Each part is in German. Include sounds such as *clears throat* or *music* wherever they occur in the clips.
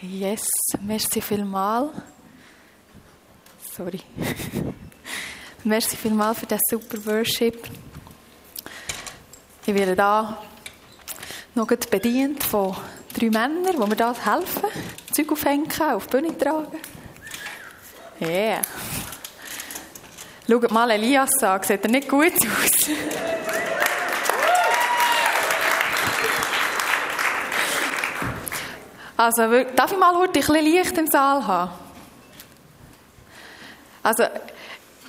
Yes, merci vielmal. Sorry. *laughs* merci vielmal für das super Worship. Ich werde da noch bedient von drei Männern, die mir da helfen. Zeug aufhängen, auf die Bühne tragen. Yeah. Schaut mal Elias an, sieht er nicht gut aus? *laughs* Also, darf ich mal heute ein bisschen Licht im Saal haben? Also,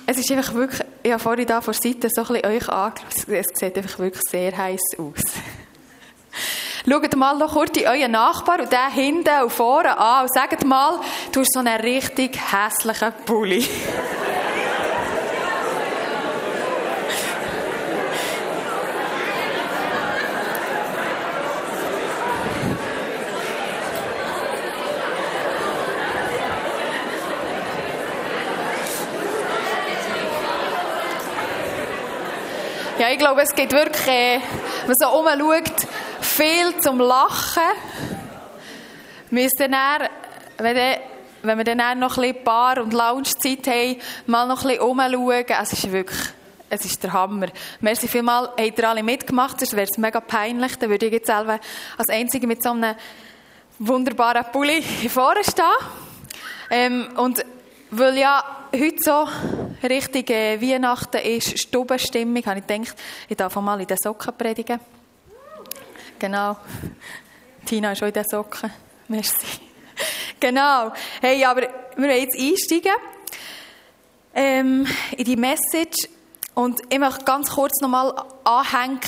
es ist einfach wirklich, ich habe vorhin da vor der Seite so ein bisschen euch angeschaut, es sieht einfach wirklich sehr heiß aus. *laughs* Schaut mal noch kurz euren Nachbar und den hinten und vorne an und sagt mal, du hast so einen richtig hässlichen Pulli. *laughs* Ja, ich glaube, es gibt wirklich, äh, wenn man so umschaut, viel zum Lachen. Wir dann, wenn, dann, wenn wir dann noch ein bisschen Bar- und Loungezeit haben, mal noch ein bisschen umschauen. Es ist wirklich, es ist der Hammer. Merci vielmals, habt ihr alle mitgemacht, sonst wäre es mega peinlich. Dann würde ich jetzt selber als Einzige mit so einem wunderbaren Pulli hier *laughs* vorne stehen. Ähm, und weil ja heute so richtig äh, Weihnachten ist, Stubenstimmung, habe ich gedacht, ich darf mal in den Socken predigen. Genau. Tina ist schon in den Socken. Merci. Genau. Hey, aber wir wollen jetzt einsteigen ähm, in die Message und ich möchte ganz kurz nochmal anhängen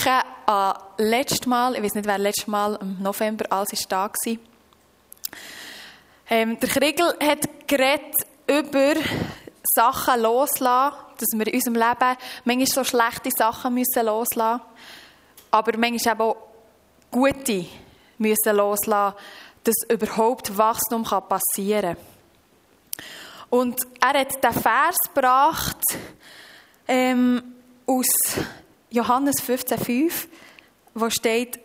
an letztes Mal, ich weiß nicht, wer letztes Mal im November alles ist da war. Ähm, der Kriegel hat geredet über Sachen loslassen, dass wir in unserem Leben manchmal so schlechte Sachen müssen loslassen aber manchmal auch gute müssen loslassen, dass überhaupt Wachstum passieren kann. Und er hat den Vers gebracht ähm, aus Johannes 15,5, wo steht,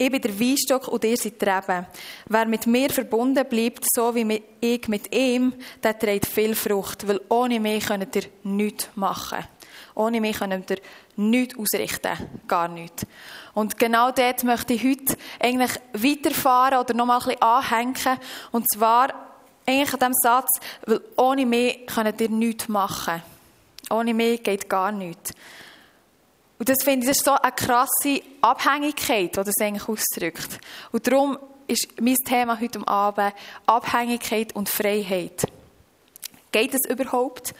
ich bin der Weinstock und ihr seid die Reben. Wer mit mir verbunden bleibt, so wie ich mit ihm, der trägt viel Frucht. Weil ohne mich könnt ihr nichts machen. Ohne mich könnt ihr nichts ausrichten. Gar nichts. Und genau dort möchte ich heute eigentlich weiterfahren oder nochmal ein bisschen anhängen. Und zwar eigentlich an dem Satz, weil ohne mich könnt ihr nichts machen. Ohne mich geht gar nichts. Und das finde ich, das ist so eine krasse Abhängigkeit, die das eigentlich ausdrückt. Und darum ist mein Thema heute Abend Abhängigkeit und Freiheit. Geht es überhaupt?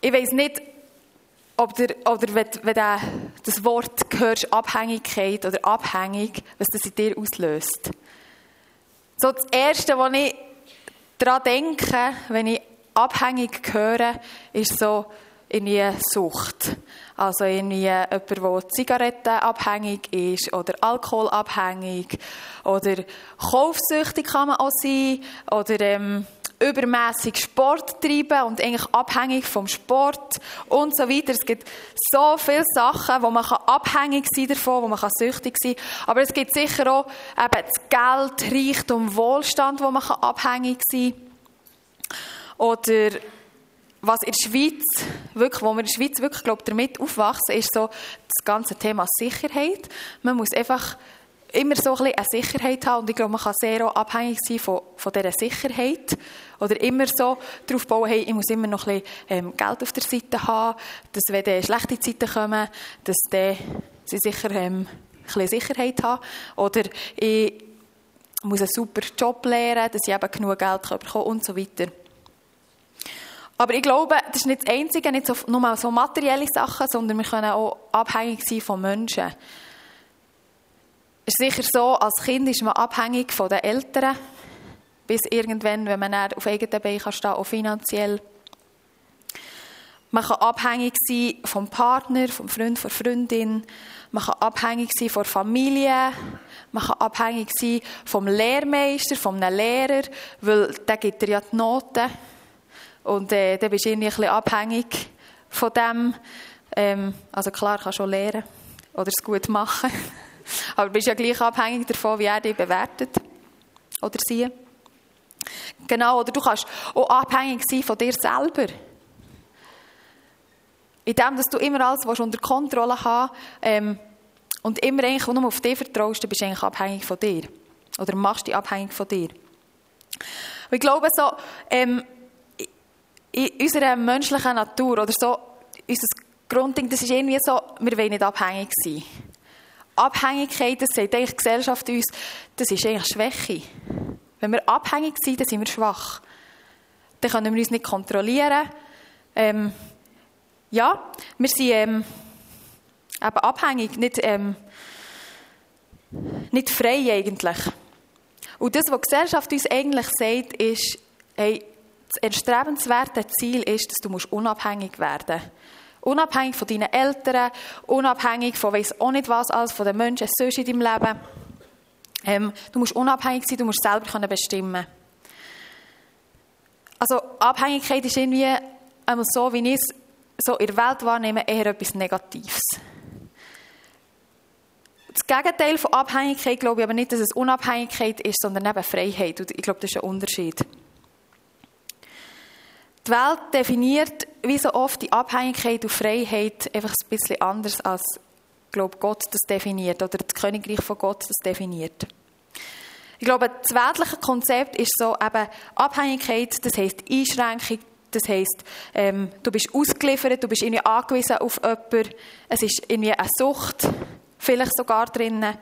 Ich weiß nicht, ob der, oder wenn, wenn der, das Wort hörst, Abhängigkeit oder abhängig, was das in dir auslöst. So das Erste, was ich daran denke, wenn ich abhängig höre, ist so in Sucht. Also irgendwie jemand, der zigarettenabhängig ist oder alkoholabhängig oder kaufsüchtig kann man auch sein oder ähm, übermäßig Sport treiben und eigentlich abhängig vom Sport und so weiter. Es gibt so viele Sachen, wo man abhängig sein davon, wo man süchtig sein kann. Aber es gibt sicher auch eben das Geld, Reichtum, Wohlstand, wo man abhängig sein kann. Oder was in der Schweiz, wirklich, wo wir in der Schweiz wirklich, glaube damit aufwachsen, ist so das ganze Thema Sicherheit. Man muss einfach immer so ein bisschen eine Sicherheit haben und ich glaube, man kann sehr auch abhängig sein von, von dieser Sicherheit oder immer so darauf bauen, hey, ich muss immer noch ein bisschen ähm, Geld auf der Seite haben, dass wenn dann schlechte Zeiten kommen, dass dann sie sicher ähm, ein bisschen Sicherheit haben oder ich muss einen super Job lernen, dass ich eben genug Geld bekommen kann und so weiter. Aber ich glaube, das ist nicht das Einzige, nicht nur so materielle Sachen, sondern wir können auch abhängig sein von Menschen. Es ist sicher so, als Kind ist man abhängig von den Eltern, bis irgendwann, wenn man auf eigenen Beinen kann, auch finanziell. Man kann abhängig sein vom Partner, vom Freund, von Freundin. Man kann abhängig sein von der Familie. Man kann abhängig sein vom Lehrmeister, vom Lehrer, weil der gibt dir ja die Noten. Und äh, dann bist du irgendwie ein bisschen abhängig von dem. Ähm, also klar, kannst du lernen oder es gut machen. *laughs* Aber du bist ja gleich abhängig davon, wie er dich bewertet. oder sie. Genau, oder du kannst auch abhängig sein von dir selber. In dem, dass du immer alles unter Kontrolle haben ähm, und immer eigentlich nur auf dich vertraust, dann bist du eigentlich abhängig von dir. Oder machst dich abhängig von dir. Und ich glaube so, ähm, in unserer menschlichen Natur oder so, unser Grundding, das ist irgendwie so, wir wollen nicht abhängig sein. Abhängigkeit, das sagt eigentlich die Gesellschaft uns, das ist eigentlich Schwäche. Wenn wir abhängig sind, dann sind wir schwach. Dann können wir uns nicht kontrollieren. Ähm, ja, wir sind ähm, eben abhängig, nicht, ähm, nicht frei eigentlich. Und das, was die Gesellschaft uns eigentlich sagt, ist, hey, das erstrebenswerte Ziel ist, dass du unabhängig werden musst. Unabhängig von deinen Eltern, unabhängig von weiss auch nicht was alles, von den Menschen sonst in deinem Leben. Ähm, du musst unabhängig sein, du musst selber können bestimmen Also Abhängigkeit ist irgendwie einmal so, wie ich es so in der Welt wahrnehme, eher etwas Negatives. Das Gegenteil von Abhängigkeit glaube ich aber nicht, dass es Unabhängigkeit ist, sondern eben Freiheit. Und ich glaube, das ist ein Unterschied. Die Welt definiert wie so oft die Abhängigkeit und Freiheit einfach ein bisschen anders, als glaube Gott das definiert oder das Königreich von Gott das definiert. Ich glaube, das weltliche Konzept ist so eben Abhängigkeit, das heißt Einschränkung, das heißt, ähm, du bist ausgeliefert, du bist irgendwie angewiesen auf jemanden, es ist irgendwie eine Sucht, vielleicht sogar drinnen.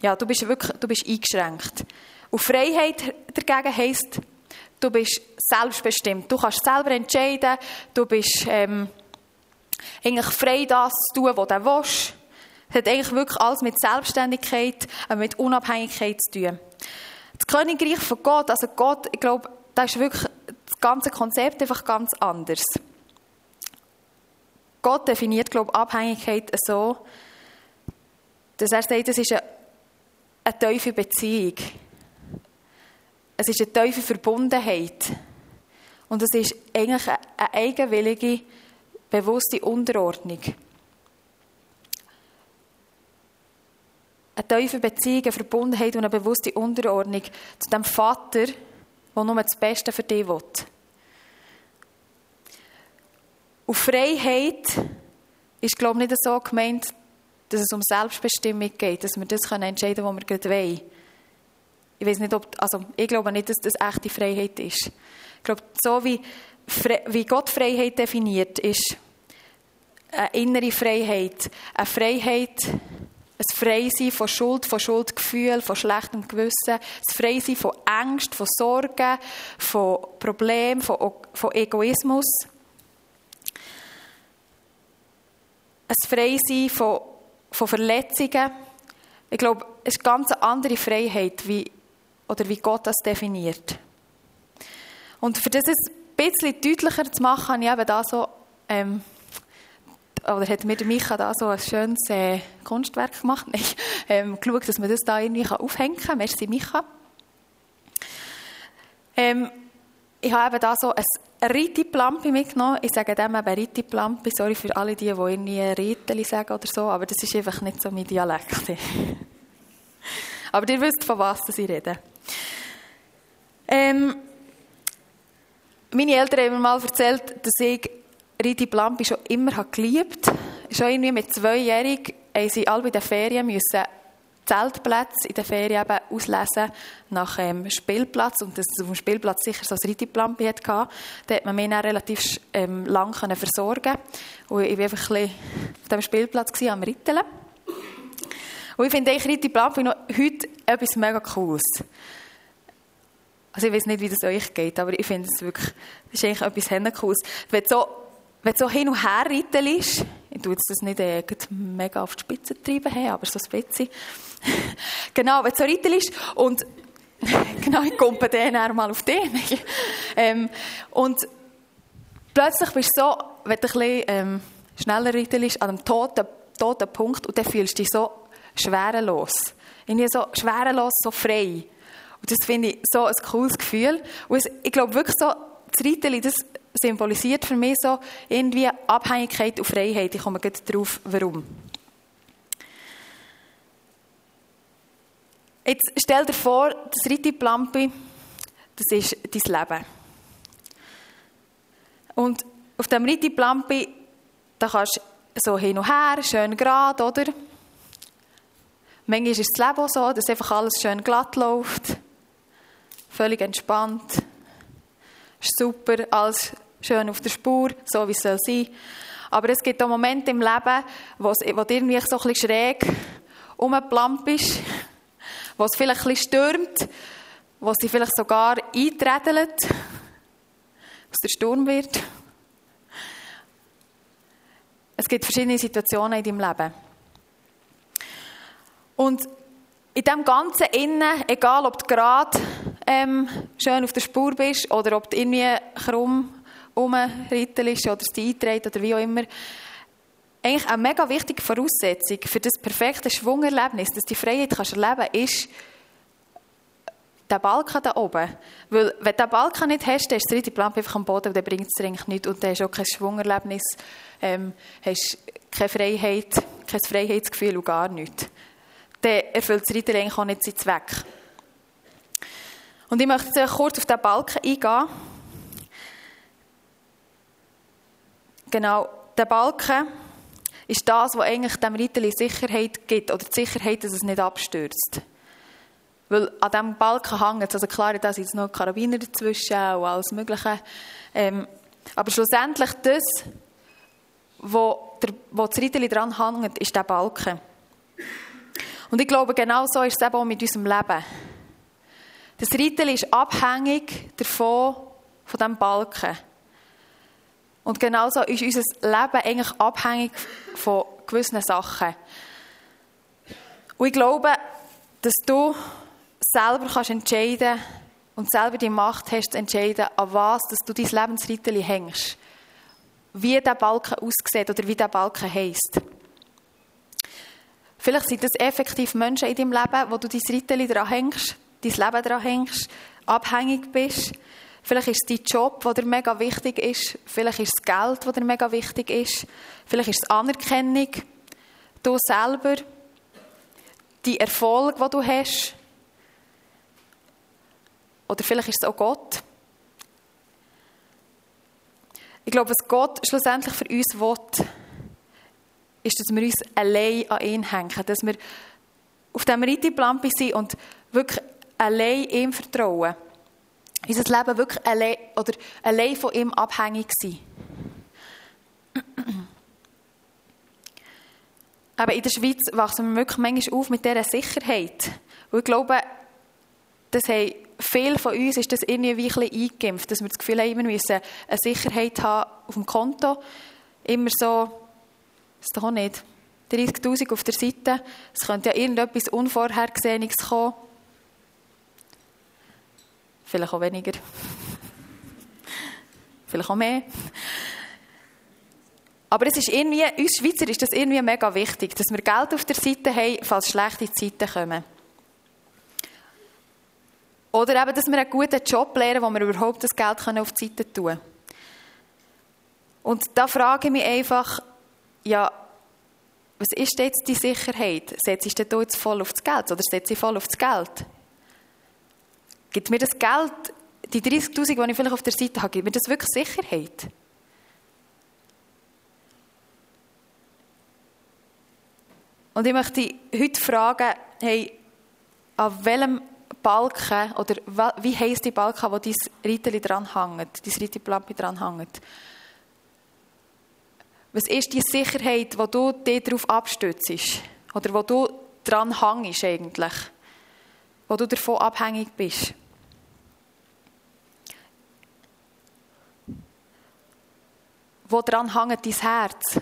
Ja, du bist wirklich, du bist eingeschränkt. Und Freiheit dagegen heisst, Du bist selbstbestimmt. Du kannst selber entscheiden. Du bist ähm, eigentlich frei, das zu tun, was du willst. Es hat eigentlich wirklich alles mit Selbstständigkeit, äh, mit Unabhängigkeit zu tun. Das Königreich von Gott, also Gott, ich glaube, da ist wirklich das ganze Konzept einfach ganz anders. Gott definiert, glaube ich, Abhängigkeit so, dass er sagt, es ist eine, eine tiefe Beziehung. Es ist eine tiefe Verbundenheit. Und es ist eigentlich eine eigenwillige, bewusste Unterordnung. Eine tiefe Beziehung, eine Verbundenheit und eine bewusste Unterordnung zu dem Vater, der nur das Beste für dich will. Und Freiheit ist, glaube ich, nicht so gemeint, dass es um Selbstbestimmung geht, dass wir das entscheiden können, was wir gerade wollen. Ich weiß nicht, ob, also ich glaube nicht, dass das echte Freiheit ist. Ich glaube, so wie, wie Gott Freiheit definiert, ist eine innere Freiheit. Eine Freiheit, ein Freisein von Schuld, von Schuldgefühl, von schlechtem Gewissen, ein Freisein von Angst, von Sorgen, von Problemen, von, von Egoismus. Ein Freisein von, von Verletzungen. Ich glaube, es ist eine ganz andere Freiheit, wie oder wie Gott das definiert. Und für das es ein bisschen deutlicher zu machen, habe ich eben da so, ähm, oder hat mir Micha da so ein schönes äh, Kunstwerk gemacht, *laughs* Nein, ähm, geschaut, dass man das da irgendwie aufhängen kann. Merci, Micha. Ähm, ich habe eben da so ein Ritti-Plampi mitgenommen. Ich sage dem eben Ritti-Plampi. Sorry für alle die, die irgendwie Ritteli sagen oder so, aber das ist einfach nicht so mein Dialekt. *laughs* aber ihr wisst, von was ich rede. Ähm, meine Eltern haben mir mal erzählt, dass ich Ridi Blampi schon immer geliebt habe. Schon irgendwie mit zweijährig haben sie alle bei den Ferien müssen Zeltplätze in den Ferien eben auslesen nach ähm, Spielplatz und dass auf dem Spielplatz sicher so ein Rittiplampi hatte. Da hat man mich dann relativ ähm, lang versorgen und ich war einfach ein bisschen auf dem Spielplatz am Ritteln. Und ich finde eigentlich Rittiplampi noch heute etwas mega Cooles. Also ich weiß nicht, wie das euch geht, aber ich finde es wirklich, das ist eigentlich etwas Cooles. Wenn so, wenn so hin und her reiten ist, ich tue das nicht äh, mega auf die Spitze treiben, hey, aber so ein bisschen. *laughs* genau, wenn du so reiten ist und *laughs* genau, ich komme dann mal auf den. *laughs* ähm, und plötzlich bist du so, wenn du ein bisschen ähm, schneller reiten ist, an einem toten, toten Punkt und dann fühlst du dich so schwerelos. Irgendwie so schwerelos, so frei. Und das finde ich so ein cooles Gefühl. Und ich glaube wirklich so, das Reiteli, das symbolisiert für mich so irgendwie Abhängigkeit und Freiheit. Ich komme gleich darauf, warum. Jetzt stell dir vor, das Rittiplampi, das ist dein Leben. Und auf dem Rittiplampi, da kannst du so hin und her, schön gerade, oder? Manchmal ist das Leben auch so, dass einfach alles schön glatt läuft. Völlig entspannt. Ist super, alles schön auf der Spur, so wie es soll sein. Aber es gibt auch Momente im Leben, wo, wo du irgendwie so ein schräg rumplamp bist, wo es vielleicht ein stürmt, wo sie vielleicht sogar einträdelt, was der Sturm wird. Es gibt verschiedene Situationen in deinem Leben. Und in dem Ganzen innen, egal ob du gerade ähm, schön auf der Spur bist oder ob du irgendwie krumm rumrittelst oder es einträgt oder wie auch immer, eigentlich eine mega wichtige Voraussetzung für das perfekte Schwungerlebnis, dass die Freiheit kannst erleben kannst, ist der Balken da oben. Weil, wenn du den Balken nicht hast, dann ist das dritte Lampe einfach am Boden und dann bringt es dir eigentlich nichts. Und dann hast du auch kein Schwungerlebnis, ähm, hast keine Freiheit, kein Freiheitsgefühl und gar nichts. Dann erfüllt das Reiter eigentlich auch nicht seinen Zweck. Und ich möchte kurz auf den Balken eingehen. Genau, der Balken ist das, was eigentlich dem Reiter Sicherheit gibt, oder die Sicherheit, dass es nicht abstürzt. Weil an diesem Balken hängt es, also klar, da sind noch Karabiner dazwischen und alles Mögliche. Ähm, aber schlussendlich das, wo, der, wo das Reiter dran hängt, ist der Balken. Und ich glaube, genau so ist es eben auch mit unserem Leben. Das Reiter ist abhängig davon, von diesem Balken. Und genauso ist unser Leben eigentlich abhängig von gewissen Sachen. Und ich glaube, dass du selber kannst entscheiden und selber die Macht hast, zu entscheiden, an was dass du dein Lebensrittel hängst. Wie der Balken aussieht oder wie der Balken heisst. Vielleicht sind das effektiv Menschen in deinem Leben, wo du dein Rittel dran hängst, dein Leben dran hängst, abhängig bist. Vielleicht ist es dein Job, der mega wichtig ist. Vielleicht ist es Geld, das mega wichtig ist. Vielleicht ist es Anerkennung. Du selber. Die Erfolg, den du hast. Oder vielleicht ist es auch Gott. Ich glaube, was Gott schlussendlich für uns will, ist, dass wir uns allein an ihn hängen. Dass wir auf dem Reiteplan sind und wirklich allein ihm vertrauen. Unser Leben wirklich allein, oder allein von ihm abhängig sein. *clears throat* Aber in der Schweiz wachsen wir wirklich manchmal auf mit dieser Sicherheit. Und ich glaube, das haben viele von uns ist das irgendwie wie ein bisschen eingeimpft, dass wir das Gefühl haben, wir müssen eine Sicherheit haben auf dem Konto. Immer so, das ist doch nicht. 30'000 auf der Seite, es könnte ja irgendetwas Unvorhergesehenes kommen. Vielleicht auch weniger. *laughs* Vielleicht auch mehr. Aber es ist irgendwie, uns Schweizer ist das irgendwie mega wichtig, dass wir Geld auf der Seite haben, falls schlechte Zeiten kommen. Oder eben, dass wir einen guten Job lernen, wo wir überhaupt das Geld auf die Seite tun können. Und da frage ich mich einfach, ja, was ist jetzt die Sicherheit? Setze ich da jetzt voll auf das Geld oder setze ich voll auf Geld? Gibt mir das Geld, die 30'000, die ich vielleicht auf der Seite habe, gibt mir das wirklich Sicherheit? Und ich möchte heute fragen, hey, an welchem Balken, oder wie heisst die Balken, wo dein Reiteli dran hängt, dein Reiteplampe dran hängt? Was ist die Sicherheit, wo du dich darauf abstützt? Oder wo du dran hängst eigentlich? Wo du davon abhängig bist? Wo dran hängt dein Herz?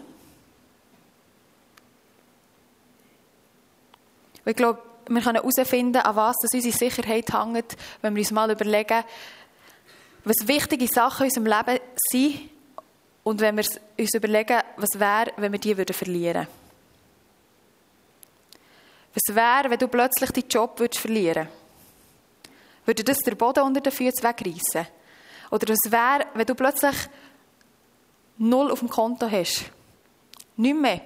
ich glaube, wir können herausfinden, an was das unsere Sicherheit hängt, wenn wir uns mal überlegen, was wichtige Sachen in unserem Leben sind und wenn wir uns überlegen, was wäre, wenn wir die würden verlieren Was wäre, wenn du plötzlich deinen Job würdest verlieren Würde das der Boden unter den Füßen wegreißen? Oder was wäre, wenn du plötzlich null auf dem Konto hast. Nicht mehr.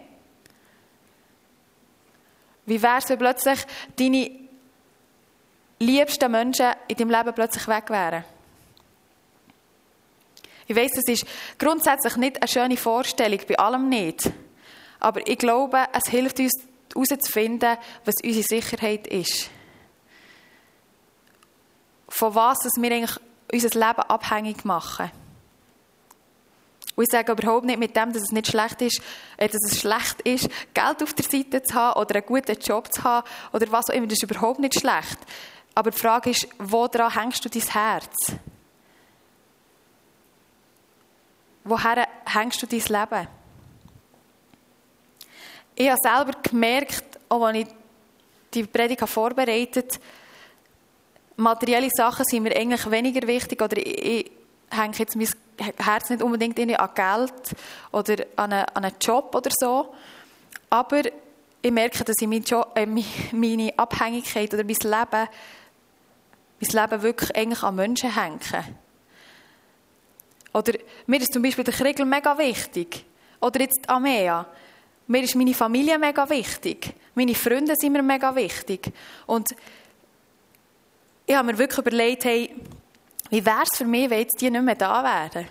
Wie wäre es, wenn plötzlich deine liebsten Menschen in deinem Leben plötzlich weg wären. Ich weiß, das ist grundsätzlich nicht eine schöne Vorstellung, bei allem nicht. Aber ich glaube, es hilft uns herauszufinden, was unsere Sicherheit ist. Von was wir eigentlich unser Leben abhängig machen. Und ich sage überhaupt nicht mit dem, dass es nicht schlecht ist, äh, dass es schlecht ist, Geld auf der Seite zu haben oder einen guten Job zu haben oder was auch immer. Das ist überhaupt nicht schlecht. Aber die Frage ist, woran hängst du dein Herz? Woher hängst du dein Leben? Ich habe selber gemerkt, auch als ich die Predigt vorbereitet habe, materielle Sachen sind mir eigentlich weniger wichtig oder ich, ich hänge jetzt mein Herz nicht unbedingt an Geld oder an einen, an einen Job oder so, aber ich merke, dass ich mein Job, äh, meine Abhängigkeit oder mein Leben, mein Leben wirklich eigentlich an Menschen hänge. Oder mir ist zum Beispiel der Kriegel mega wichtig. Oder jetzt Amea. Mir ist meine Familie mega wichtig. Meine Freunde sind mir mega wichtig. Und ich habe mir wirklich überlegt, hey, wie wäre es für mich, wenn jetzt die nicht mehr da wären?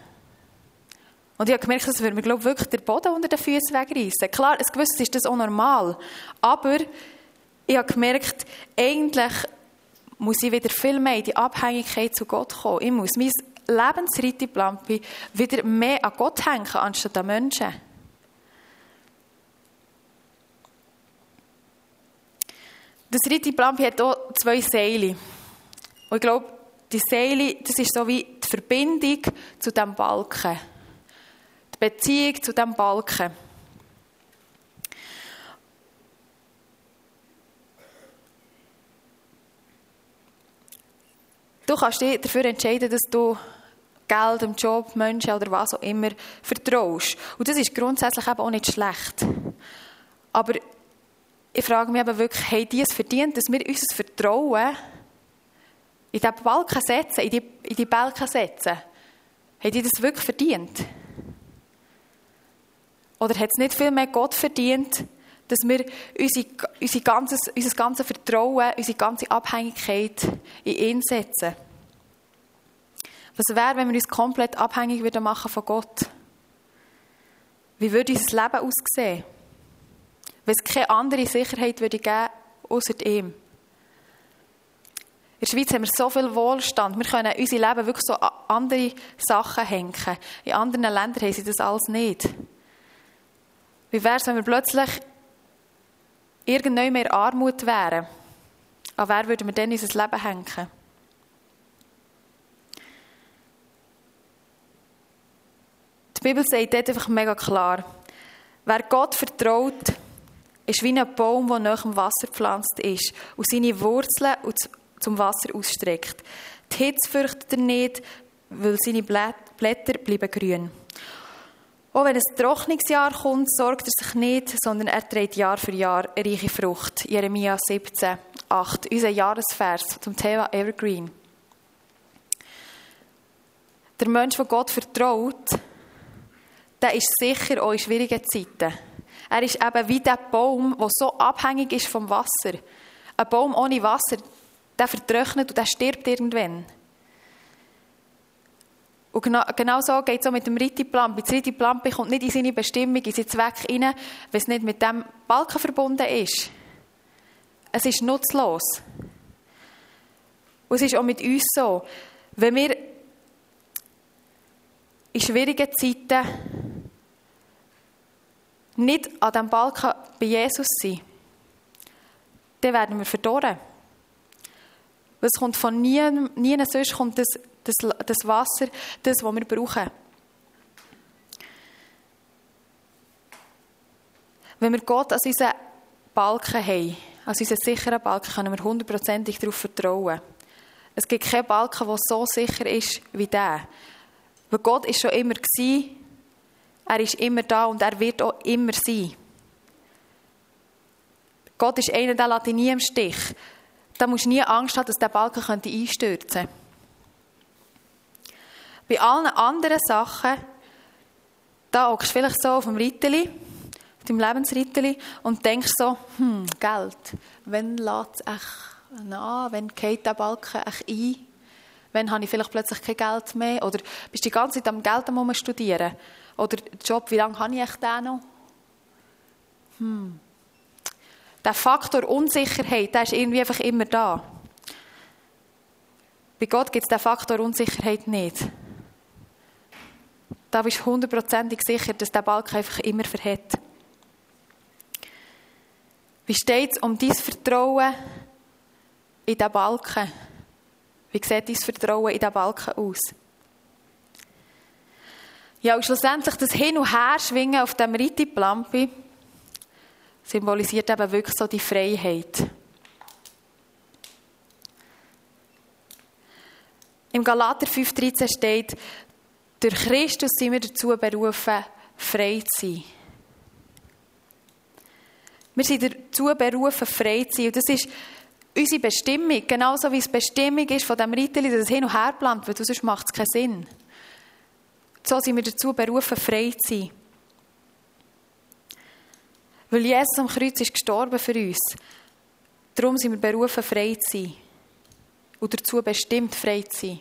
Und ich habe gemerkt, das würde mir, glaube ich, wirklich den Boden unter den Füßen wegreißen. Klar, es gewiss ist das auch normal. Aber ich habe gemerkt, eigentlich muss ich wieder viel mehr in die Abhängigkeit zu Gott kommen. Ich muss mein Lebensreiteplan wieder mehr an Gott hängen, anstatt an Menschen. Das Reiteplan hat auch zwei Seile. Und ich glaube, die Seele, das ist so wie die Verbindung zu dem Balken. Die Beziehung zu dem Balken. Du kannst dich dafür entscheiden, dass du Geld, dem Job, Menschen oder was auch immer vertraust. Und das ist grundsätzlich eben auch nicht schlecht. Aber ich frage mich eben wirklich, haben die es verdient, dass wir unser Vertrauen in diesen Balken setzen, in die, in die Balken setzen? Haben die das wirklich verdient? Oder hat es nicht viel mehr Gott verdient, dass wir unser, unser, ganzes, unser ganzes Vertrauen, unsere ganze Abhängigkeit in ihn setzen? Was wäre, wenn wir uns komplett abhängig würden machen von Gott? Wie würde unser Leben aussehen? Wenn es keine andere Sicherheit würde geben außer ihm. In der Schweiz haben wir so viel Wohlstand. Wir können unser Leben wirklich so an andere Sachen hängen. In anderen Ländern haben sie das alles nicht. Wie wäre es, wenn wir plötzlich irgendwann mehr Armut wären? An wer würden wir dann unser Leben hängen? Die Bibel sagt dort einfach mega klar, wer Gott vertraut, ist wie ein Baum, der nach dem Wasser gepflanzt ist und seine Wurzeln zum Wasser ausstreckt. Die Hitze fürchtet er nicht, weil seine Blätter bleiben grün. Auch wenn ein Trocknungsjahr kommt, sorgt er sich nicht, sondern er trägt Jahr für Jahr eine reiche Frucht. Jeremia 17, 8, unser Jahresvers zum Thema Evergreen. Der Mensch, der Gott vertraut, der ist sicher auch in schwierigen Zeiten. Er ist eben wie der Baum, der so abhängig ist vom Wasser. Ein Baum ohne Wasser, der vertrocknet und der stirbt irgendwann. Und genau, genau so geht es auch mit dem Rittiplan. Das Rittiplan kommt nicht in seine Bestimmung, in seinen Zweck rein, wenn es nicht mit dem Balken verbunden ist. Es ist nutzlos. Und es ist auch mit uns so. Wenn wir in schwierigen Zeiten nicht an diesem Balken bei Jesus sind, dann werden wir verdorren. Es kommt von nie, nie sonst kommt das, das, das Wasser, das, was wir brauchen. Wenn wir Gott als unseren Balken haben, als unseren sicheren Balken, können wir hundertprozentig darauf vertrauen. Es gibt keinen Balken, der so sicher ist wie der. Weil Gott ist schon immer er ist immer da und er wird auch immer sein. Gott ist einer, der lässt dich nie im Stich. Da musst du nie Angst haben, dass der Balken könnte einstürzen könnte. Bei allen anderen Sachen, da hockst du vielleicht so auf dem Ritteli, auf deinem Lebensritteli und denkst so, hm, Geld, wenn lässt na, wenn geht der Balken ein? Wann habe ich vielleicht plötzlich kein Geld mehr? Oder bist du die ganze Zeit am Geld am studieren? Oder Job, wie lange habe ich den noch? Hm. Der Faktor Unsicherheit, der ist irgendwie einfach immer da. Bei Gott gibt es den Faktor Unsicherheit nicht. Da bist du hundertprozentig sicher, dass der Balken einfach immer verhält. Wie steht es um dein Vertrauen in diesen Balken? Wie sieht dein Vertrauen in diesen Balken aus? Ja, und schlussendlich das Hin- und Herschwingen auf dem Rittiplampi symbolisiert eben wirklich so die Freiheit. Im Galater 5,13 steht, durch Christus sind wir dazu berufen, frei zu sein. Wir sind dazu berufen, frei zu sein. Und das ist unsere Bestimmung. Genauso wie es Bestimmung ist von dem Ritteli, dass es hin und her plant, weil sonst macht es keinen Sinn. So sind wir dazu berufen, frei zu sein. Weil Jesus am Kreuz ist gestorben für uns. Darum sind wir berufen, frei zu sein. Und dazu bestimmt, frei zu sein.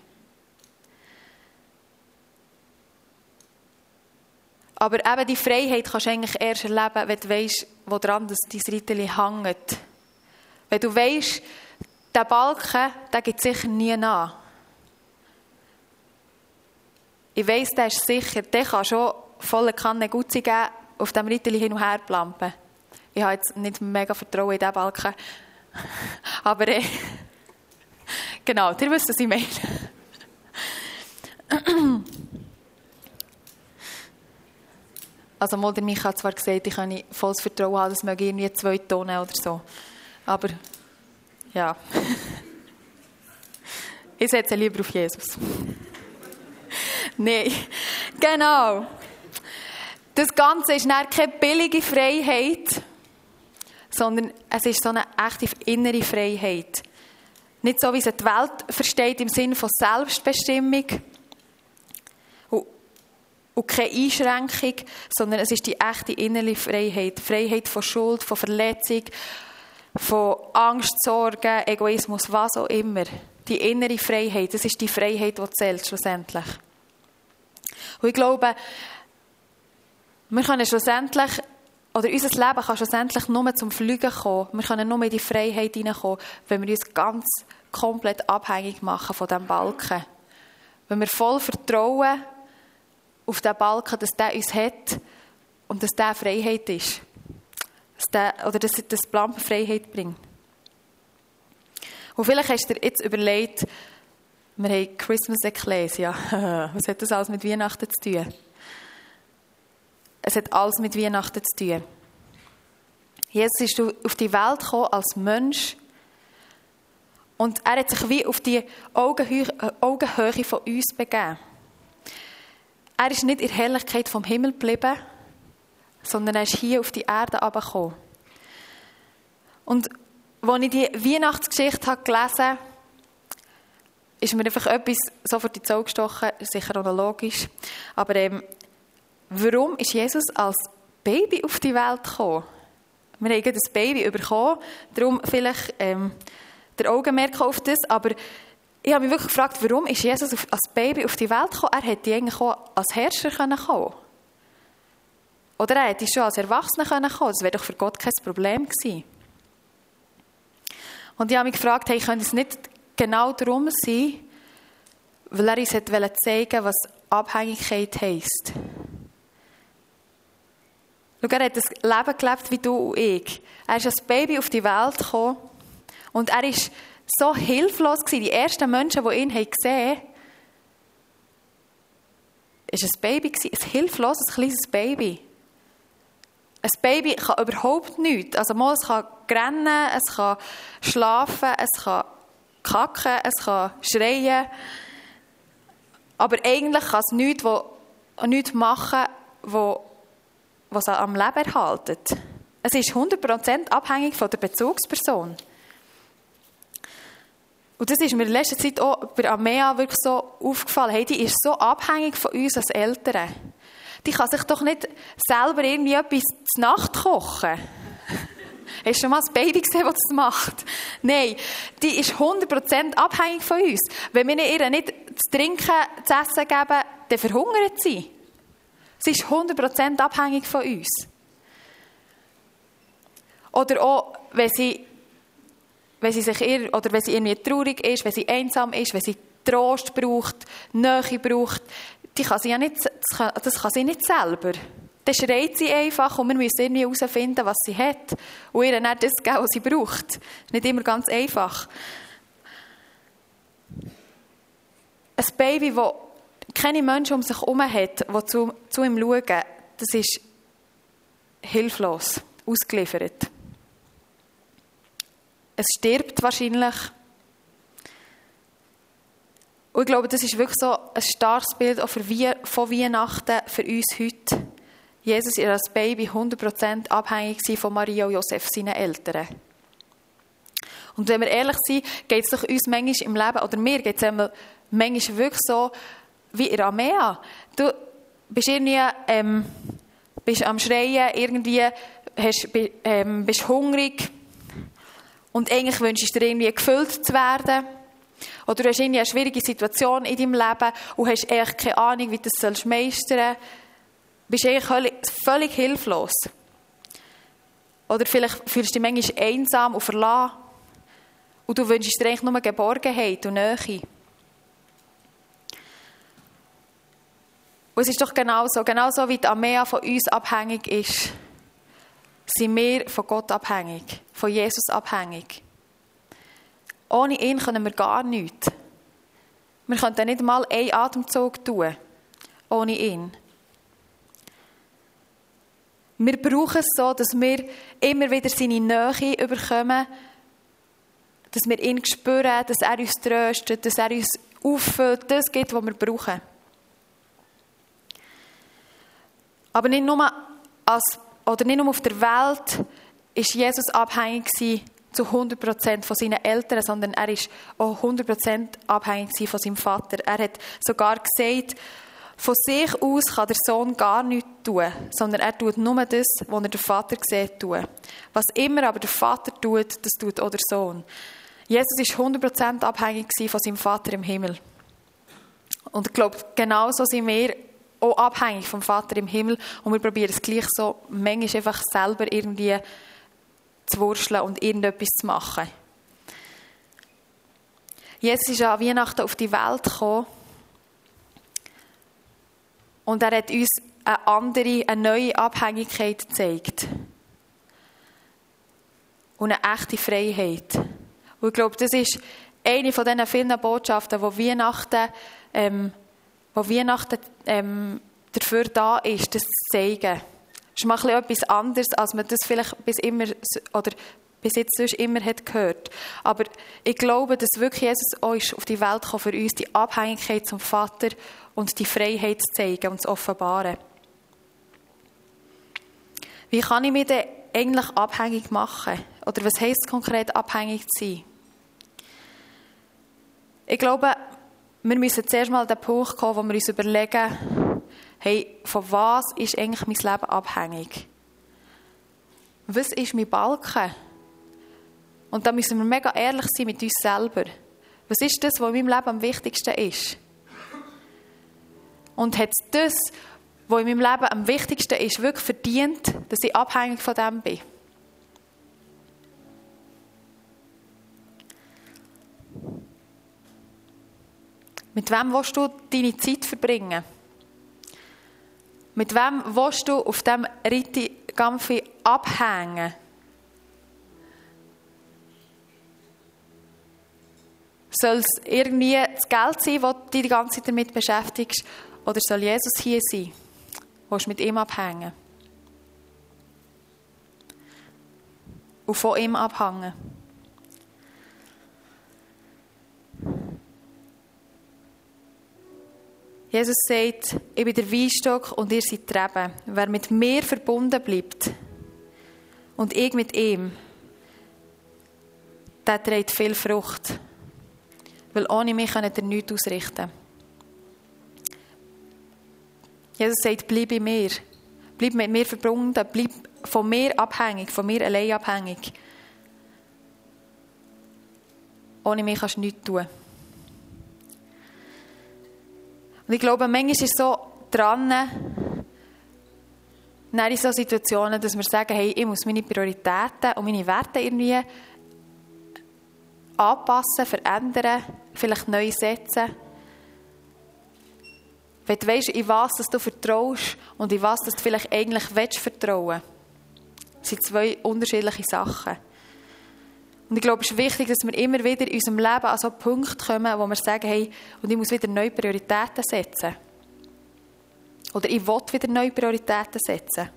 Aber eben die Freiheit kannst du eigentlich erst erleben, wenn du weißt, woran dein Ritteli hängt. Wenn du weißt, der Balken, der geht sicher nie nach. Ich weiss, der ist sicher, der kann schon volle Kanne Gutzi geben, auf dem Ritteli hin und her plampen. Ich habe jetzt nicht mega Vertrauen in diesen Balken. *laughs* Aber äh, *laughs* genau, ihr wisst, was ich meine. *clears throat* Also mal Micha hat zwar gesagt, ich kann volles Vertrauen haben, dass man irgendwie zwei Tonnen oder so. Aber ja. *laughs* ich setze lieber auf Jesus. Nein, genau. Das Ganze ist nicht keine billige Freiheit, sondern es ist so eine echte innere Freiheit. Nicht so, wie sie die Welt versteht, im Sinne von Selbstbestimmung, und keine Einschränkung, sondern es ist die echte innere Freiheit. Freiheit von Schuld, von Verletzung, von Angst, Sorgen, Egoismus, was auch immer. Die innere Freiheit, das ist die Freiheit, die zählt schlussendlich. Und ich glaube, wir können schlussendlich, oder unser Leben kann schlussendlich nur zum Fliegen kommen. Wir können nur in die Freiheit hineinkommen, wenn wir uns ganz komplett abhängig machen von diesem Balken. Wenn wir voll vertrauen, auf den Balken, dass der uns hat und dass der Freiheit ist. Dass der, oder dass das Plan Freiheit bringt. Und vielleicht hast du dir jetzt überlegt, wir haben Christmas Ecclesia. *laughs* Was hat das alles mit Weihnachten zu tun? Es hat alles mit Weihnachten zu tun. Jesus ist auf die Welt gekommen als Mensch und er hat sich wie auf die Augenhöhe, von uns begeben. Er ist nicht in der Herrlichkeit vom Himmel geblieben, sondern er ist hier auf die Erde herabgekommen. Und als ich die Weihnachtsgeschichte gelesen habe, ist mir einfach etwas sofort ins Auge gestochen, sicher auch logisch. Aber ähm, warum ist Jesus als Baby auf die Welt gekommen? Wir haben das Baby bekommen, darum vielleicht ähm, der Augenmerk auf das, aber ich habe mich wirklich gefragt, warum ist Jesus als Baby auf die Welt gekommen? Er hätte eigentlich auch als Herrscher kommen können. Oder er hätte schon als Erwachsener kommen können. Das wäre doch für Gott kein Problem gewesen. Und ich habe mich gefragt, hey, könnte es nicht genau darum sein, weil er uns wollte zeigen was Abhängigkeit heisst. Schau, er hat das Leben gelebt wie du und ich. Er ist als Baby auf die Welt gekommen und er ist so hilflos gewesen. Die ersten Menschen, die ihn gesehen haben, ist ein Baby gewesen, ein hilfloses kleines Baby. Ein Baby kann überhaupt nichts. Also mal, es kann rennen, es kann schlafen, es kann kacken, es kann schreien. Aber eigentlich kann es nichts, wo, nichts machen, wo, was am Leben erhaltet. Es ist 100% abhängig von der Bezugsperson. Und das ist mir in letzter Zeit auch bei Amea wirklich so aufgefallen. Hey, die ist so abhängig von uns als Eltern. Die kann sich doch nicht selber irgendwie etwas zur Nacht kochen. Hast du schon mal ein Baby gesehen, das das macht? Nein, die ist 100% abhängig von uns. Wenn wir ihr nicht zu trinken, zu essen geben, dann verhungert sie. Sie ist 100% abhängig von uns. Oder auch, wenn sie, wenn sie sich ihr, oder wenn sie irgendwie traurig ist, wenn sie einsam ist, wenn sie Trost braucht, Nähe braucht, die kann sie ja nicht, das kann sie nicht selber. Dann schreit sie einfach und wir müssen irgendwie herausfinden, was sie hat. Und ihr dann das geben, was sie braucht. Das ist nicht immer ganz einfach. Ein Baby, das keine Menschen um sich herum hat, die zu, zu ihm schauen, das ist hilflos, ausgeliefert. Es stirbt wahrscheinlich. Und ich glaube, das ist wirklich so ein starkes Bild auch für von Weihnachten für uns heute. Jesus ist als Baby 100% abhängig von Maria und Josef, seinen Eltern. Und wenn wir ehrlich sind, geht es doch uns manchmal im Leben, oder mir geht es manchmal wirklich so, wie in Amea. Du bist irgendwie, ähm, bist am Schreien, irgendwie hast, ähm, bist hungrig und eigentlich wünschst du dir irgendwie gefüllt zu werden. Oder du hast irgendwie eine schwierige Situation in deinem Leben und hast eigentlich keine Ahnung, wie du das meistern sollst bist eigentlich völlig hilflos. Oder vielleicht fühlst du dich manchmal einsam und verlassen. Und du wünschst dir eigentlich nur Geborgenheit und Nähe. Und es ist doch genauso, genauso wie die Amea von uns abhängig ist, sind wir von Gott abhängig, von Jesus abhängig. Ohne ihn können wir gar nichts. Wir können nicht mal einen Atemzug tun, ohne ihn. Wir brauchen es so, dass wir immer wieder seine Nähe überkommen, dass wir ihn spüren, dass er uns tröstet, dass er uns auffüllt, das gibt, was wir brauchen. Aber nicht nur, als, oder nicht nur auf der Welt ist Jesus abhängig zu 100% von seinen Eltern, sondern er ist auch 100% abhängig von seinem Vater. Er hat sogar gesagt, von sich aus kann der Sohn gar nichts tun, sondern er tut nur das, was er der Vater sieht tun. Was immer aber der Vater tut, das tut auch der Sohn. Jesus ist 100% abhängig von seinem Vater im Himmel. Und ich glaube, genauso sind wir auch abhängig vom Vater im Himmel und wir probieren es gleich so, manchmal einfach selber irgendwie zu wurschteln und irgendetwas zu machen. Jesus ist an Weihnachten auf die Welt gekommen und er hat uns eine andere, eine neue Abhängigkeit gezeigt. Und eine echte Freiheit. Und ich glaube, das ist eine von diesen vielen Botschaften, wo Weihnachten, ähm, wo Weihnachten ähm, dafür da ist, das zu zeigen. Das ist mal etwas anderes, als man das vielleicht bis immer oder bis jetzt sonst immer hat gehört. Aber ich glaube, dass wirklich Jesus uns auf die Welt kam, für uns die Abhängigkeit zum Vater und die Freiheit zu zeigen und zu offenbaren. Wie kann ich mich denn eigentlich abhängig machen? Oder was heisst konkret abhängig zu sein? Ich glaube, wir müssen zuerst mal an den Punkt kommen, wo wir uns überlegen, hey, von was ist eigentlich mein Leben abhängig? Was ist mein Balken? Und da müssen wir mega ehrlich sein mit uns selber. Was ist das, was in meinem Leben am wichtigsten ist? Und hat das, was in meinem Leben am wichtigsten ist, wirklich verdient, dass ich abhängig von dem bin? Mit wem willst du deine Zeit verbringen? Mit wem willst du auf dem Ritti Gampfi abhängen? Soll es irgendwie das Geld sein, das dich die ganze Zeit damit beschäftigst? Oder soll Jesus hier sein? Willst du mit ihm abhängen? Und von ihm abhängen? Jesus sagt, ich bin der Weinstock und ihr seid die Reben. Wer mit mir verbunden bleibt und ich mit ihm, der trägt viel Frucht. Weil ohne mich könnt ihr nichts ausrichten. Jesus sagt, bleib bei mir. Bleib mit mir verbunden. Bleib von mir abhängig, von mir allein abhängig. Ohne mich kannst du nichts tun. Und ich glaube, manchmal ist es so dran, in so Situationen, dass wir sagen, hey, ich muss meine Prioritäten und meine Werte irgendwie anpassen, verändern, vielleicht neu setzen. Wenn du weißt, in was dass du vertraust und in was dass du vielleicht eigentlich willst vertrauen das sind zwei unterschiedliche Sachen. Und ich glaube, es ist wichtig, dass wir immer wieder in unserem Leben an so Punkte kommen, wo wir sagen, hey, und ich muss wieder neue Prioritäten setzen. Oder ich will wieder neue Prioritäten setzen.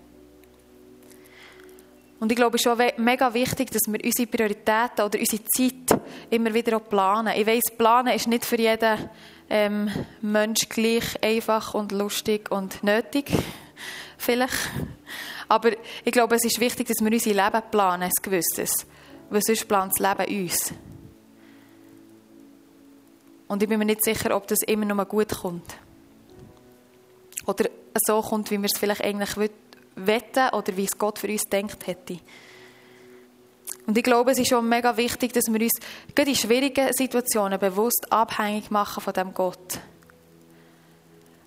Und ich glaube, es ist schon mega wichtig, dass wir unsere Prioritäten oder unsere Zeit immer wieder auch planen. Ich weiss, planen ist nicht für jeden ähm, Mensch gleich einfach und lustig und nötig. Vielleicht. Aber ich glaube, es ist wichtig, dass wir unser Leben planen, ein gewisses. Weil sonst plant das Leben uns. Und ich bin mir nicht sicher, ob das immer noch mal gut kommt. Oder so kommt, wie wir es vielleicht eigentlich wetten oder wie es Gott für uns denkt hätte. Und ich glaube, es ist schon mega wichtig, dass wir uns gerade in schwierigen Situationen bewusst abhängig machen von dem Gott.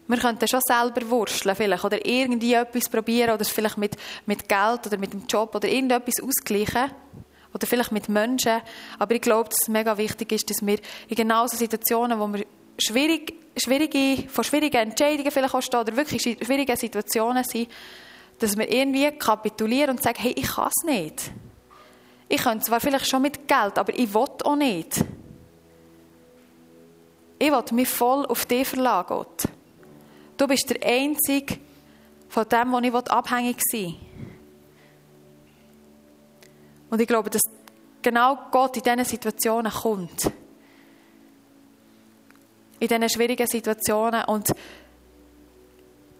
Wir könnten schon selber wursteln vielleicht oder irgendwie etwas probieren oder es vielleicht mit, mit Geld oder mit dem Job oder irgendetwas ausgleichen oder vielleicht mit Menschen. Aber ich glaube, dass es mega wichtig ist, dass wir in genau so Situationen, wo wir schwierig, schwierige, vor schwierigen Entscheidungen vielleicht auch stehen oder wirklich schwierige Situationen sind, dass wir irgendwie kapitulieren und sagen, hey, ich kann es nicht. Ich könnte zwar vielleicht schon mit Geld, aber ich will auch nicht. Ich will mich voll auf dich verlassen, Gott. Du bist der Einzige von dem, wo ich abhängig sein will. Und ich glaube, dass genau Gott in diesen Situationen kommt. In diesen schwierigen Situationen und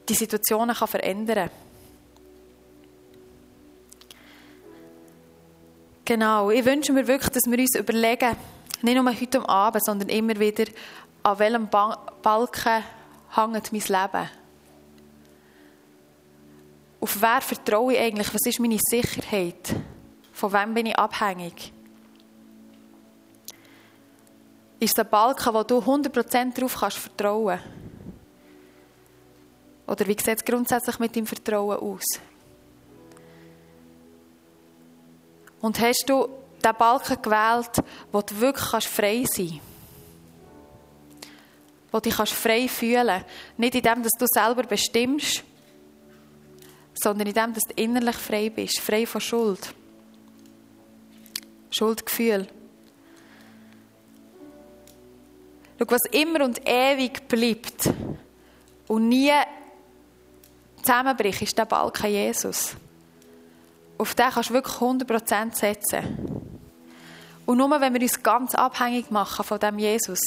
die Situationen kann verändern. Genau, ich wünsche mir wirklich, dass wir uns überlegen, nicht nur heute Abend, sondern immer wieder, an welchem Balken hängt mein Leben. Auf wer vertraue ich eigentlich? Was ist meine Sicherheit? Von wem bin ich abhängig? Ist es ein Balken, wo du 100% darauf kannst vertrauen Oder wie sieht es grundsätzlich mit deinem Vertrauen aus? Und hast du den Balken gewählt, wo du wirklich frei sein kannst? Wo du dich frei fühlen kannst? Nicht in dem, dass du selber bestimmst, sondern in dem, dass du innerlich frei bist, frei von Schuld. Schuldgefühl. Schau, was immer und ewig bleibt und nie zusammenbricht, ist der Balken Jesus. Auf den kannst du wirklich 100% setzen. Und nur wenn wir uns ganz abhängig machen von dem Jesus,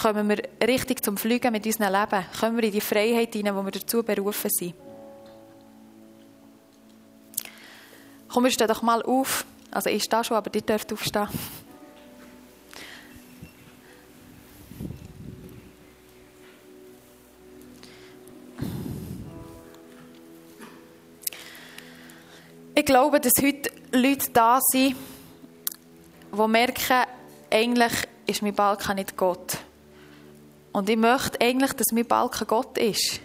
kommen wir richtig zum Fliegen mit unserem Leben. Kommen wir in die Freiheit hinein, wo wir dazu berufen sind. Komm, wir doch mal auf. Also ich stehe schon, aber ihr dürft aufstehen. Ich glaube, dass heute Leute da sind, die merken, eigentlich ist mein Balkan nicht Gott. Und ich möchte eigentlich, dass mein Balkan Gott ist.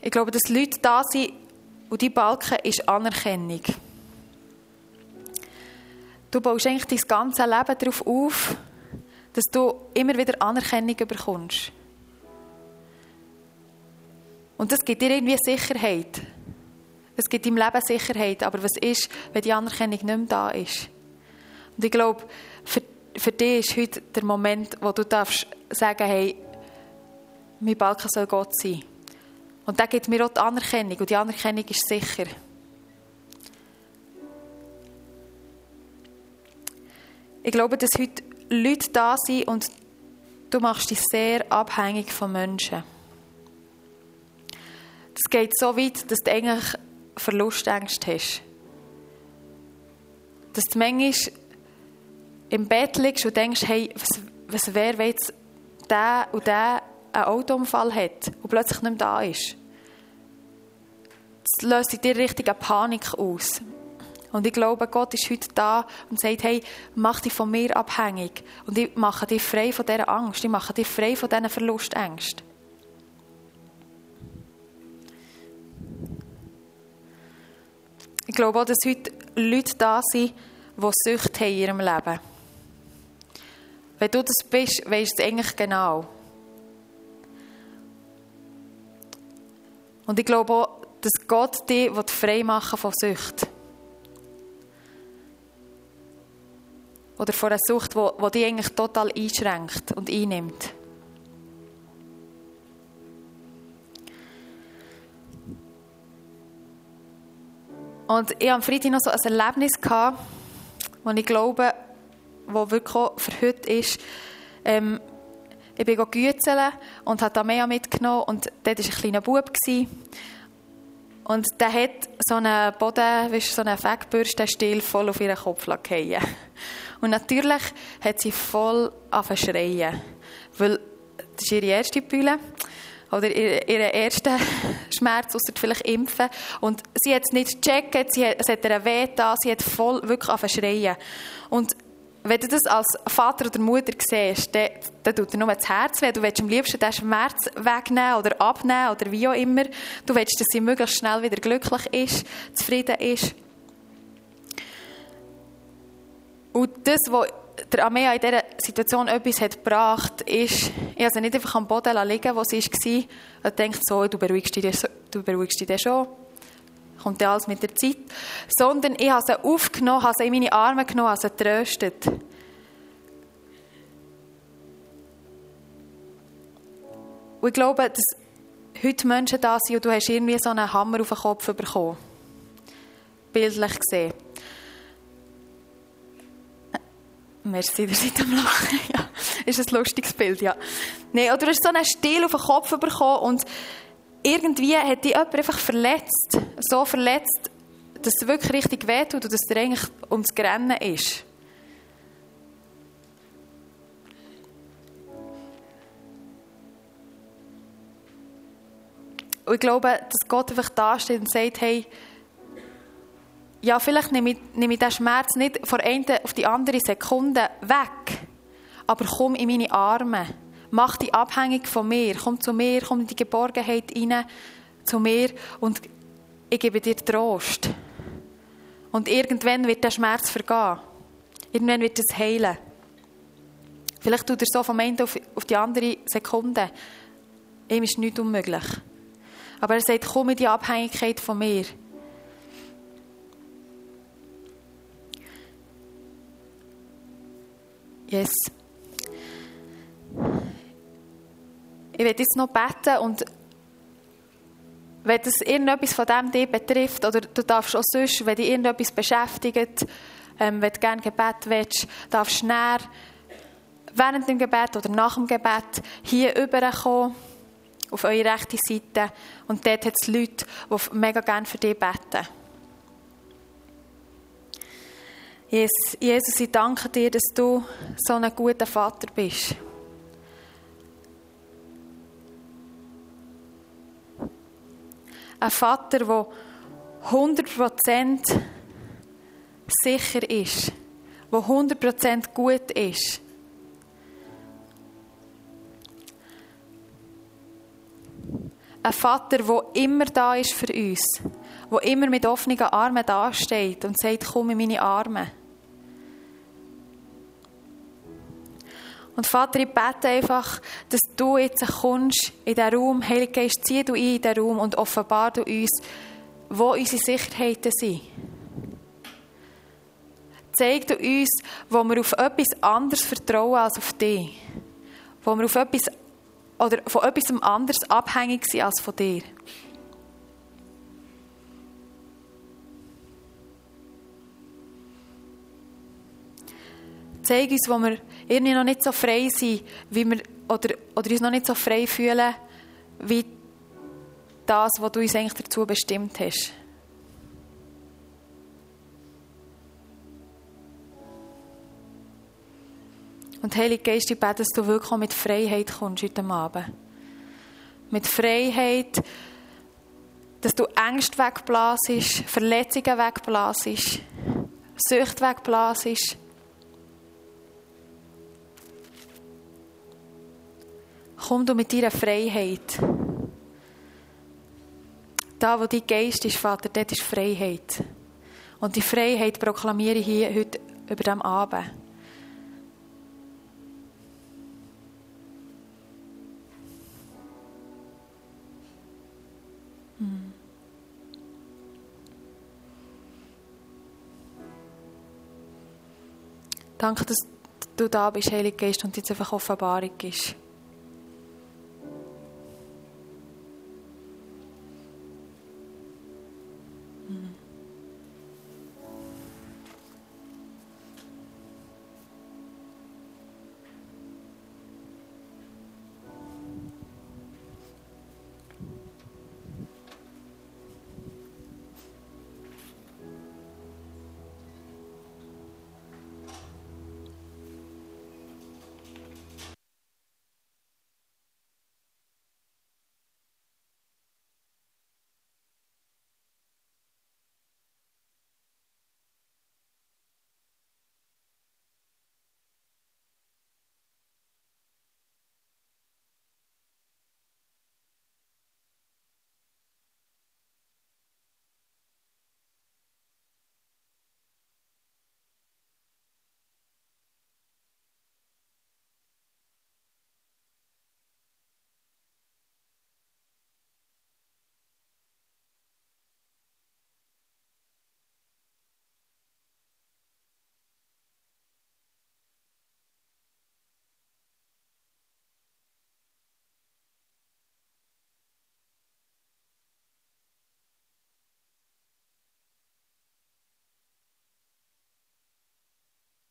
Ich glaube, dass Leute da sind, und die Balken ist Anerkennung. Du baust eigentlich dein ganzes Leben darauf auf, dass du immer wieder Anerkennung bekommst. Und das gibt dir irgendwie Sicherheit. Es gibt im Leben Sicherheit, aber was ist, wenn die Anerkennung nicht mehr da ist? Und ich glaube, für, für dich ist heute der Moment, wo du darfst sagen, hey, mein Balken soll Gott sein. Und der gibt mir auch die Anerkennung und die Anerkennung ist sicher. Ich glaube, dass heute Leute da sind und du machst dich sehr abhängig von Menschen. Das geht so weit, dass du eigentlich Verlustängste hast. Dass du manchmal im Bett liegst und denkst, hey, was, was wäre, wenn jetzt der und der einen Autounfall hat und plötzlich nicht mehr da ist. das löst in dir richtige Panik aus. Und ich glaube, Gott ist heute da und sagt, hey, mach dich von mir abhängig. Und ich mache dich frei von dieser Angst. Ich mache dich frei von diesen Verlustängsten. Ich glaube auch, dass heute Leute da sind, die Sucht haben in ihrem Leben. Wenn du das bist, weißt du es eigentlich genau. Und ich glaube auch, dass Gott dich frei machen von Sucht. Oder von einer Sucht, die dich eigentlich total einschränkt und einnimmt. Und ich hatte am Freitag noch so ein Erlebnis, das ich glaube, das wirklich für heute ist. Ähm, ich bin gützeln und habe Amea mitgenommen und dort war ein kleiner Bub. Und der hat so einen Boden, weißt, so einen Fettbürstenstiel voll auf ihren Kopf fallen. *laughs* Und natürlich hat sie voll angefangen Weil das ist ihre erste Bühne oder ihren ersten *laughs* Schmerz, außer vielleicht impfen. Und sie hat es nicht gecheckt, sie hat, es hat ihr weh da, sie hat voll wirklich angefangen Und wenn du das als Vater oder Mutter siehst, dann, dann tut dir nur das Herz weh. Du willst am liebsten den Schmerz wegnehmen oder abnehmen oder wie auch immer. Du willst, dass sie möglichst schnell wieder glücklich ist, zufrieden ist. Und das, was der Amea in dieser Situation etwas hat gebracht, ist, ich habe sie nicht einfach am Boden liegen wo sie war, und denkt so, du beruhigst dich, du beruhigst dich schon. Kommt ja alles mit der Zeit. Sondern ich habe sie aufgenommen, habe sie in meine Arme genommen, habe sie getröstet. Und ich glaube, dass heute Menschen da sind und du hast irgendwie so einen Hammer auf den Kopf bekommen. Bildlich gesehen. Merci, ihr seid am Lachen. *laughs* Ja, ist ein lustiges Bild, ja. Nee, oder du hast so einen Stil auf den Kopf bekommen und irgendwie hat dich jemand einfach verletzt. So verletzt, dass es wirklich richtig wehtut und dass dir eigentlich ums Grennen ist. Und ich glaube, dass Gott einfach da steht und sagt, hey, ja, vielleicht nehme ich, nehme ich den Schmerz nicht von einer auf die andere Sekunde weg, aber komm in meine Arme. Mach dich abhängig von mir. Komm zu mir, komm in die Geborgenheit rein, zu mir und ich gebe dir Trost. Und irgendwann wird der Schmerz vergehen. Irgendwann wird es heilen. Vielleicht tut er so vom einen auf, auf die andere Sekunde. Ihm ist nichts unmöglich. Aber er sagt, komm in die Abhängigkeit von mir. Yes. Ich werde jetzt noch beten und wenn das irgendetwas von dem dich betrifft oder du darfst auch sonst, wenn dich irgendetwas beschäftigt, ähm, wenn du gerne Gebet willst, darfst du näher während dem Gebet oder nach dem Gebet hier rüberkommen, auf eure rechte Seite und dort hat es Leute, die mega gerne für dich beten. Jesus, ich danke dir, dass du so ein guter Vater bist. Ein Vater, der 100% sicher ist, der 100% gut ist. Ein Vater, der immer da ist für uns, der immer mit offenen Armen dasteht und sagt, komm in meine Arme. Und Vater, ich bete einfach, dass du jetzt kommst in diesen Raum. Heilige Geist, zieh du in diesen Raum und offenbar du uns, wo unsere Sicherheiten sind. Zeig du uns, wo wir auf etwas anderes vertrauen als auf dich. Wo wir auf etwas oder von etwas anderes abhängig sind als von dir. Zeig uns, wo wir irgendwie noch nicht so frei sind, wie wir, oder, oder uns noch nicht so frei fühlen, wie das, was du uns eigentlich dazu bestimmt hast. Und Heilige Geist, ich bete, dass du wirklich auch mit Freiheit kommst heute Abend. Mit Freiheit, dass du Ängste wegblasest, Verletzungen wegblasest, Sucht wegblasest. Komm du mit deiner Freiheit. Da, wo dein Geist ist, Vater, dort ist Freiheit. Und die Freiheit proklamiere ich hier heute über dem Abend. Danke, dass du da bist, Heilige Geist, und jetzt einfach Offenbarung ist.